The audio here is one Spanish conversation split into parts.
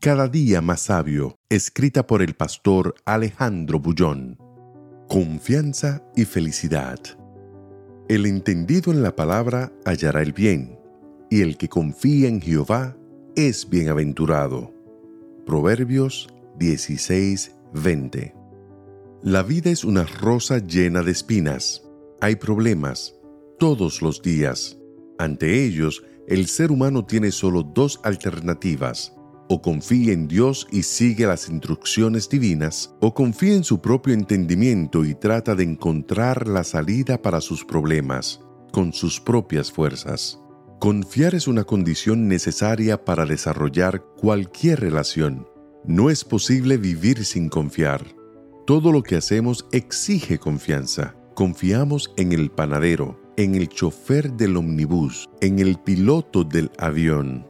Cada día más sabio, escrita por el pastor Alejandro Bullón. Confianza y felicidad. El entendido en la palabra hallará el bien, y el que confía en Jehová es bienaventurado. Proverbios 16:20. La vida es una rosa llena de espinas. Hay problemas todos los días. Ante ellos, el ser humano tiene solo dos alternativas o confía en Dios y sigue las instrucciones divinas, o confía en su propio entendimiento y trata de encontrar la salida para sus problemas con sus propias fuerzas. Confiar es una condición necesaria para desarrollar cualquier relación. No es posible vivir sin confiar. Todo lo que hacemos exige confianza. Confiamos en el panadero, en el chofer del omnibus, en el piloto del avión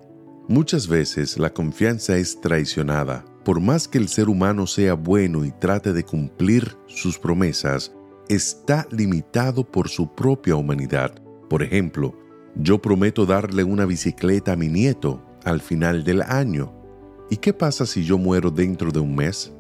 Muchas veces la confianza es traicionada. Por más que el ser humano sea bueno y trate de cumplir sus promesas, está limitado por su propia humanidad. Por ejemplo, yo prometo darle una bicicleta a mi nieto al final del año. ¿Y qué pasa si yo muero dentro de un mes?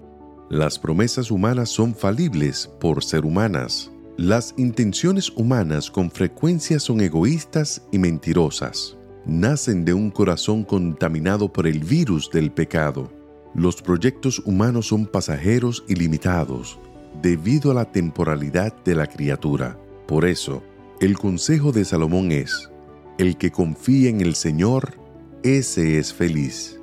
Las promesas humanas son falibles por ser humanas. Las intenciones humanas con frecuencia son egoístas y mentirosas nacen de un corazón contaminado por el virus del pecado. Los proyectos humanos son pasajeros y limitados debido a la temporalidad de la criatura. Por eso, el consejo de Salomón es, el que confía en el Señor, ese es feliz.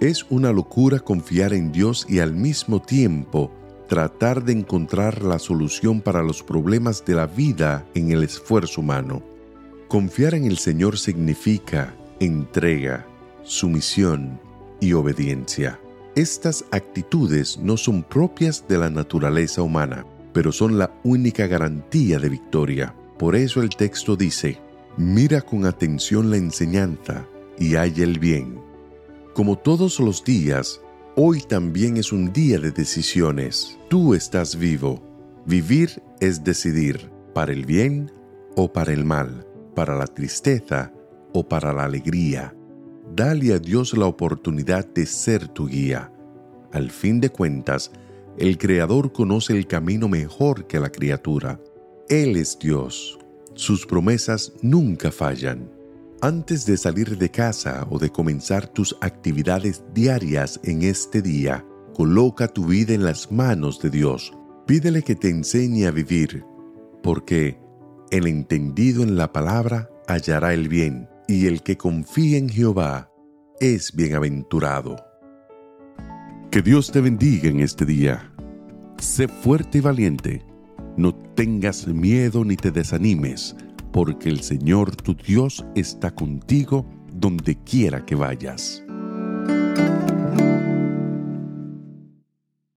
Es una locura confiar en Dios y al mismo tiempo tratar de encontrar la solución para los problemas de la vida en el esfuerzo humano. Confiar en el Señor significa entrega, sumisión y obediencia. Estas actitudes no son propias de la naturaleza humana, pero son la única garantía de victoria. Por eso el texto dice, mira con atención la enseñanza y haya el bien. Como todos los días, hoy también es un día de decisiones. Tú estás vivo. Vivir es decidir, para el bien o para el mal para la tristeza o para la alegría. Dale a Dios la oportunidad de ser tu guía. Al fin de cuentas, el Creador conoce el camino mejor que la criatura. Él es Dios. Sus promesas nunca fallan. Antes de salir de casa o de comenzar tus actividades diarias en este día, coloca tu vida en las manos de Dios. Pídele que te enseñe a vivir, porque el entendido en la palabra hallará el bien, y el que confía en Jehová es bienaventurado. Que Dios te bendiga en este día. Sé fuerte y valiente. No tengas miedo ni te desanimes, porque el Señor tu Dios está contigo donde quiera que vayas.